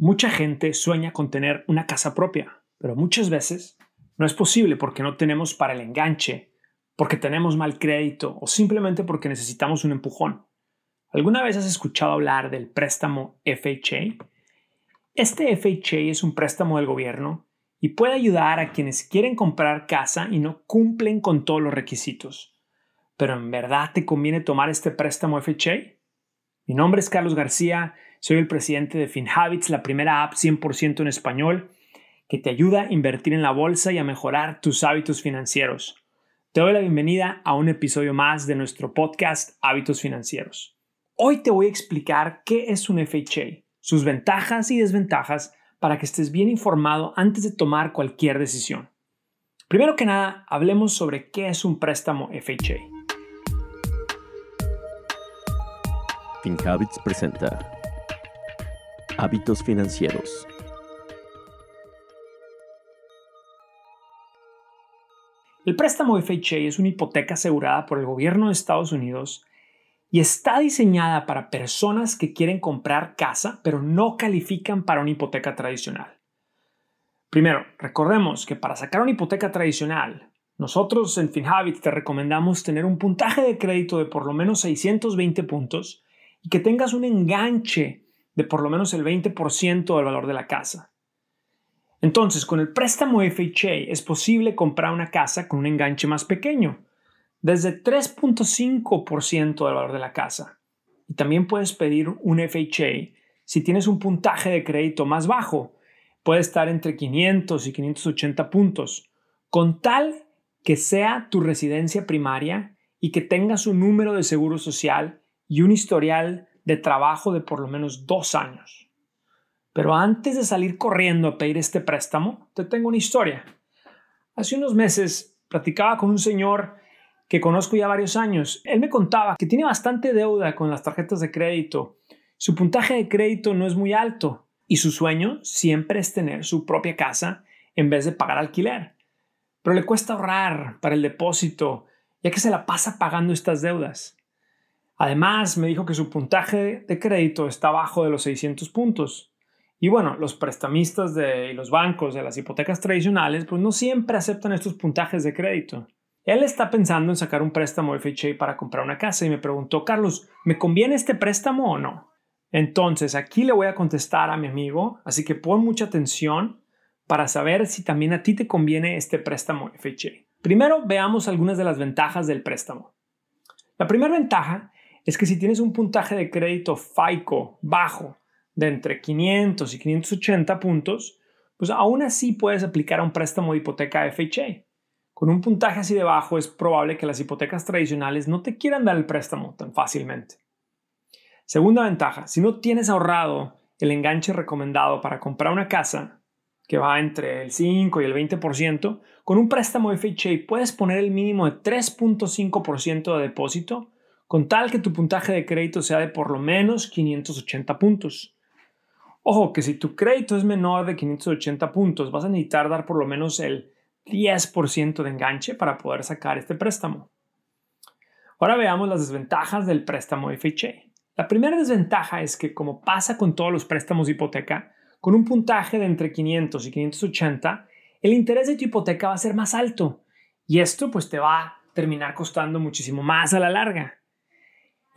Mucha gente sueña con tener una casa propia, pero muchas veces no es posible porque no tenemos para el enganche, porque tenemos mal crédito o simplemente porque necesitamos un empujón. ¿Alguna vez has escuchado hablar del préstamo FHA? Este FHA es un préstamo del gobierno y puede ayudar a quienes quieren comprar casa y no cumplen con todos los requisitos. Pero ¿en verdad te conviene tomar este préstamo FHA? Mi nombre es Carlos García, soy el presidente de FinHabits, la primera app 100% en español que te ayuda a invertir en la bolsa y a mejorar tus hábitos financieros. Te doy la bienvenida a un episodio más de nuestro podcast Hábitos Financieros. Hoy te voy a explicar qué es un FHA, sus ventajas y desventajas para que estés bien informado antes de tomar cualquier decisión. Primero que nada, hablemos sobre qué es un préstamo FHA. FinHabits presenta Hábitos Financieros. El préstamo FHA es una hipoteca asegurada por el gobierno de Estados Unidos y está diseñada para personas que quieren comprar casa pero no califican para una hipoteca tradicional. Primero, recordemos que para sacar una hipoteca tradicional, nosotros en FinHabits te recomendamos tener un puntaje de crédito de por lo menos 620 puntos y que tengas un enganche de por lo menos el 20% del valor de la casa. Entonces, con el préstamo FHA es posible comprar una casa con un enganche más pequeño, desde 3.5% del valor de la casa. Y también puedes pedir un FHA si tienes un puntaje de crédito más bajo. Puede estar entre 500 y 580 puntos, con tal que sea tu residencia primaria y que tengas un número de seguro social y un historial de trabajo de por lo menos dos años. Pero antes de salir corriendo a pedir este préstamo, te tengo una historia. Hace unos meses platicaba con un señor que conozco ya varios años. Él me contaba que tiene bastante deuda con las tarjetas de crédito. Su puntaje de crédito no es muy alto y su sueño siempre es tener su propia casa en vez de pagar alquiler. Pero le cuesta ahorrar para el depósito, ya que se la pasa pagando estas deudas. Además, me dijo que su puntaje de crédito está bajo de los 600 puntos. Y bueno, los prestamistas de los bancos de las hipotecas tradicionales pues no siempre aceptan estos puntajes de crédito. Él está pensando en sacar un préstamo FHA para comprar una casa y me preguntó, Carlos, ¿me conviene este préstamo o no? Entonces, aquí le voy a contestar a mi amigo, así que pon mucha atención para saber si también a ti te conviene este préstamo FHA. Primero, veamos algunas de las ventajas del préstamo. La primera ventaja es que si tienes un puntaje de crédito FICO bajo de entre 500 y 580 puntos, pues aún así puedes aplicar a un préstamo de hipoteca FHA. Con un puntaje así de bajo es probable que las hipotecas tradicionales no te quieran dar el préstamo tan fácilmente. Segunda ventaja, si no tienes ahorrado el enganche recomendado para comprar una casa, que va entre el 5 y el 20%, con un préstamo FHA puedes poner el mínimo de 3.5% de depósito con tal que tu puntaje de crédito sea de por lo menos 580 puntos. Ojo, que si tu crédito es menor de 580 puntos, vas a necesitar dar por lo menos el 10% de enganche para poder sacar este préstamo. Ahora veamos las desventajas del préstamo FHA. La primera desventaja es que, como pasa con todos los préstamos de hipoteca, con un puntaje de entre 500 y 580, el interés de tu hipoteca va a ser más alto y esto pues te va a terminar costando muchísimo más a la larga.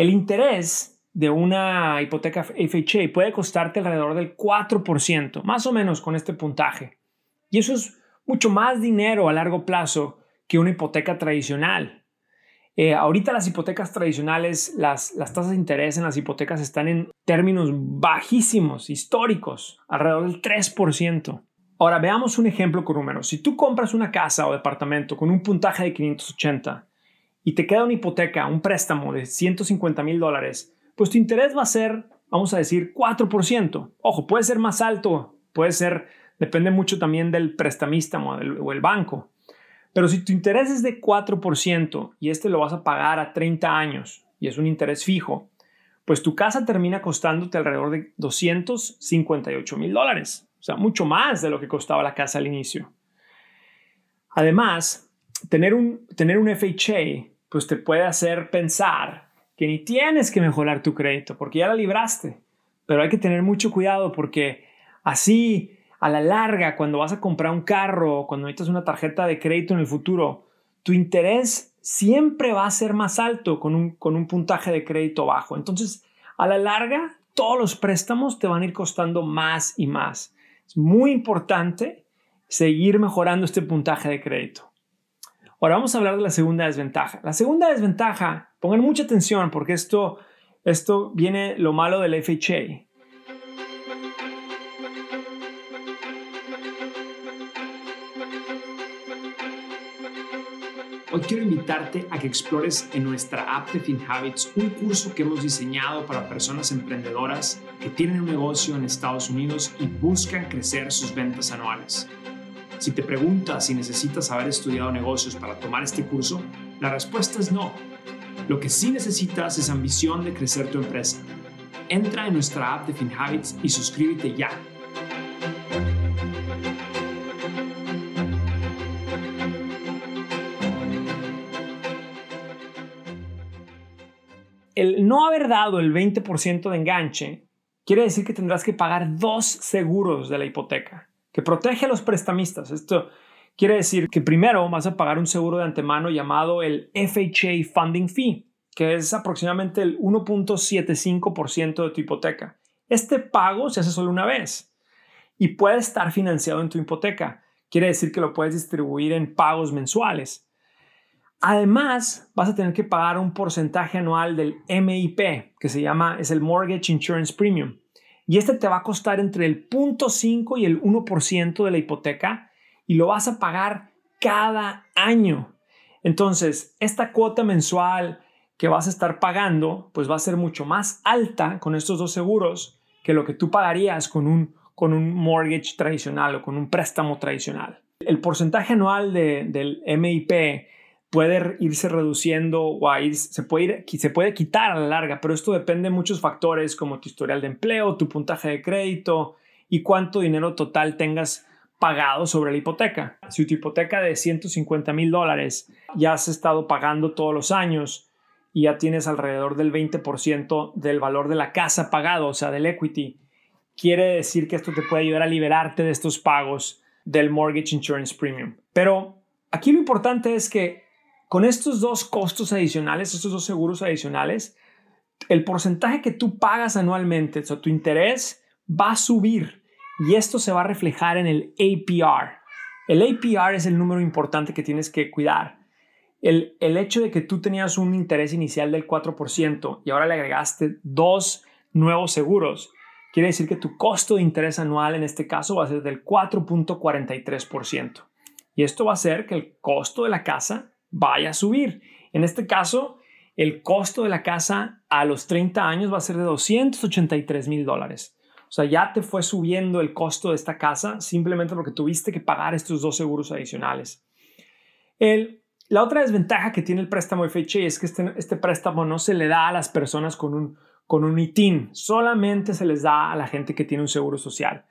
El interés de una hipoteca FHA puede costarte alrededor del 4%, más o menos con este puntaje. Y eso es mucho más dinero a largo plazo que una hipoteca tradicional. Eh, ahorita las hipotecas tradicionales, las, las tasas de interés en las hipotecas están en términos bajísimos, históricos, alrededor del 3%. Ahora veamos un ejemplo con números. Si tú compras una casa o departamento con un puntaje de 580 y te queda una hipoteca, un préstamo de 150 mil dólares, pues tu interés va a ser, vamos a decir, 4%. Ojo, puede ser más alto, puede ser, depende mucho también del prestamista o el banco. Pero si tu interés es de 4% y este lo vas a pagar a 30 años y es un interés fijo, pues tu casa termina costándote alrededor de 258 mil dólares. O sea, mucho más de lo que costaba la casa al inicio. Además, tener un, tener un FHA pues te puede hacer pensar que ni tienes que mejorar tu crédito porque ya la libraste. Pero hay que tener mucho cuidado porque Así, a la larga, cuando vas a comprar un carro, cuando necesitas una tarjeta de crédito en el futuro, tu interés siempre va a ser más alto con un, con un puntaje de crédito bajo. Entonces, a la larga, todos los préstamos te van a ir costando más y más. Es muy importante seguir mejorando este puntaje de crédito. Ahora vamos a hablar de la segunda desventaja. La segunda desventaja, pongan mucha atención porque esto, esto viene lo malo del FHA. Hoy quiero invitarte a que explores en nuestra app de FinHabits un curso que hemos diseñado para personas emprendedoras que tienen un negocio en Estados Unidos y buscan crecer sus ventas anuales. Si te preguntas si necesitas haber estudiado negocios para tomar este curso, la respuesta es no. Lo que sí necesitas es ambición de crecer tu empresa. Entra en nuestra app de FinHabits y suscríbete ya el no haber dado el 20% de enganche quiere decir que tendrás que pagar dos seguros de la hipoteca, que protege a los prestamistas. Esto quiere decir que primero vas a pagar un seguro de antemano llamado el FHA Funding Fee, que es aproximadamente el 1.75% de tu hipoteca. Este pago se hace solo una vez y puede estar financiado en tu hipoteca. Quiere decir que lo puedes distribuir en pagos mensuales. Además, vas a tener que pagar un porcentaje anual del MIP, que se llama, es el Mortgage Insurance Premium. Y este te va a costar entre el 0.5 y el 1% de la hipoteca y lo vas a pagar cada año. Entonces, esta cuota mensual que vas a estar pagando, pues va a ser mucho más alta con estos dos seguros que lo que tú pagarías con un, con un mortgage tradicional o con un préstamo tradicional. El porcentaje anual del MIP puede irse reduciendo o se, puede se puede quitar a la larga, pero esto depende de muchos factores como tu historial de empleo, tu puntaje de crédito y cuánto dinero total tengas pagado sobre la hipoteca. Si tu hipoteca de 150 mil dólares ya has estado pagando todos los años y ya tienes alrededor del 20% del valor de la casa pagado, o sea, del equity, quiere decir que esto te puede ayudar a liberarte de estos pagos del Mortgage Insurance Premium. Pero aquí lo importante es que con estos dos costos adicionales, estos dos seguros adicionales, el porcentaje que tú pagas anualmente, o sea, tu interés va a subir y esto se va a reflejar en el APR. El APR es el número importante que tienes que cuidar. El, el hecho de que tú tenías un interés inicial del 4% y ahora le agregaste dos nuevos seguros, quiere decir que tu costo de interés anual en este caso va a ser del 4.43%. Y esto va a hacer que el costo de la casa vaya a subir. En este caso, el costo de la casa a los 30 años va a ser de 283 mil dólares. O sea, ya te fue subiendo el costo de esta casa simplemente porque tuviste que pagar estos dos seguros adicionales. la otra desventaja que tiene el préstamo FHA es que este, este, préstamo no se le da a las personas con un, con un ITIN, solamente se les da a la gente que tiene un seguro social.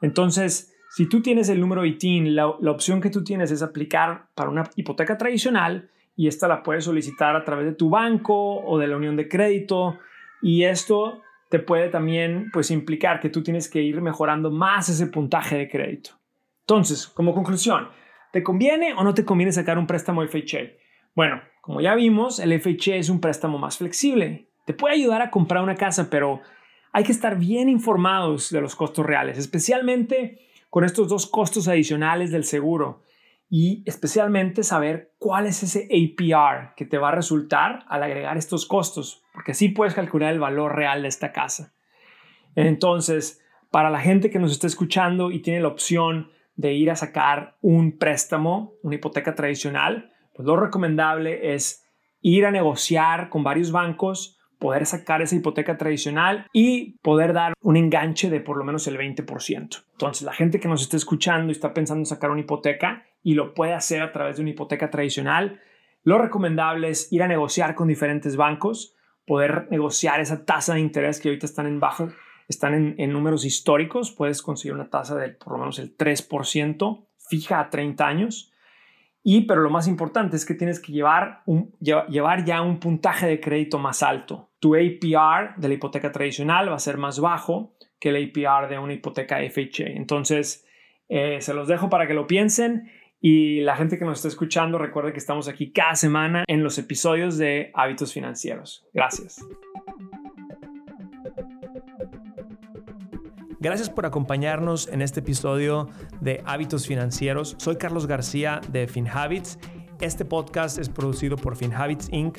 Entonces, si tú tienes el número ITIN, la, opción que tú tienes es aplicar para una hipoteca tradicional y esta la puedes solicitar a través de tu banco o de la unión de crédito y esto te puede también pues implicar que tú tienes que ir mejorando más ese puntaje de crédito. Entonces, como conclusión, ¿te conviene o no te conviene sacar un préstamo FHA? Bueno, como ya vimos, el FHA es un préstamo más flexible. Te puede ayudar a comprar una casa, pero hay que estar bien informados de los costos reales, especialmente con estos dos costos adicionales del seguro y especialmente saber cuál es ese APR que te va a resultar al agregar estos costos, porque así puedes calcular el valor real de esta casa. Entonces, para la gente que nos está escuchando y tiene la opción de ir a sacar un préstamo, una hipoteca tradicional, pues lo recomendable es ir a negociar con varios bancos poder sacar esa hipoteca tradicional y poder dar un enganche de por lo menos el 20%. Entonces, la gente que nos está escuchando y está pensando en sacar una hipoteca y lo puede hacer a través de una hipoteca tradicional, lo recomendable es ir a negociar con diferentes bancos, poder negociar esa tasa de interés que ahorita están en bajo, están en, números históricos, puedes conseguir una tasa de por lo menos el 3% fija a 30 años y, pero lo más importante es que tienes que llevar, un, llevar ya un puntaje de crédito más alto. Tu APR de la hipoteca tradicional va a ser más bajo que el APR de una hipoteca FHA. Entonces, eh, se los dejo para que lo piensen y la gente que nos está escuchando, recuerde que estamos aquí cada semana en los episodios de Hábitos Financieros. Gracias. Gracias por acompañarnos en este episodio de Hábitos Financieros. Soy Carlos García de FinHabits. Este podcast es producido por FinHabits Inc.,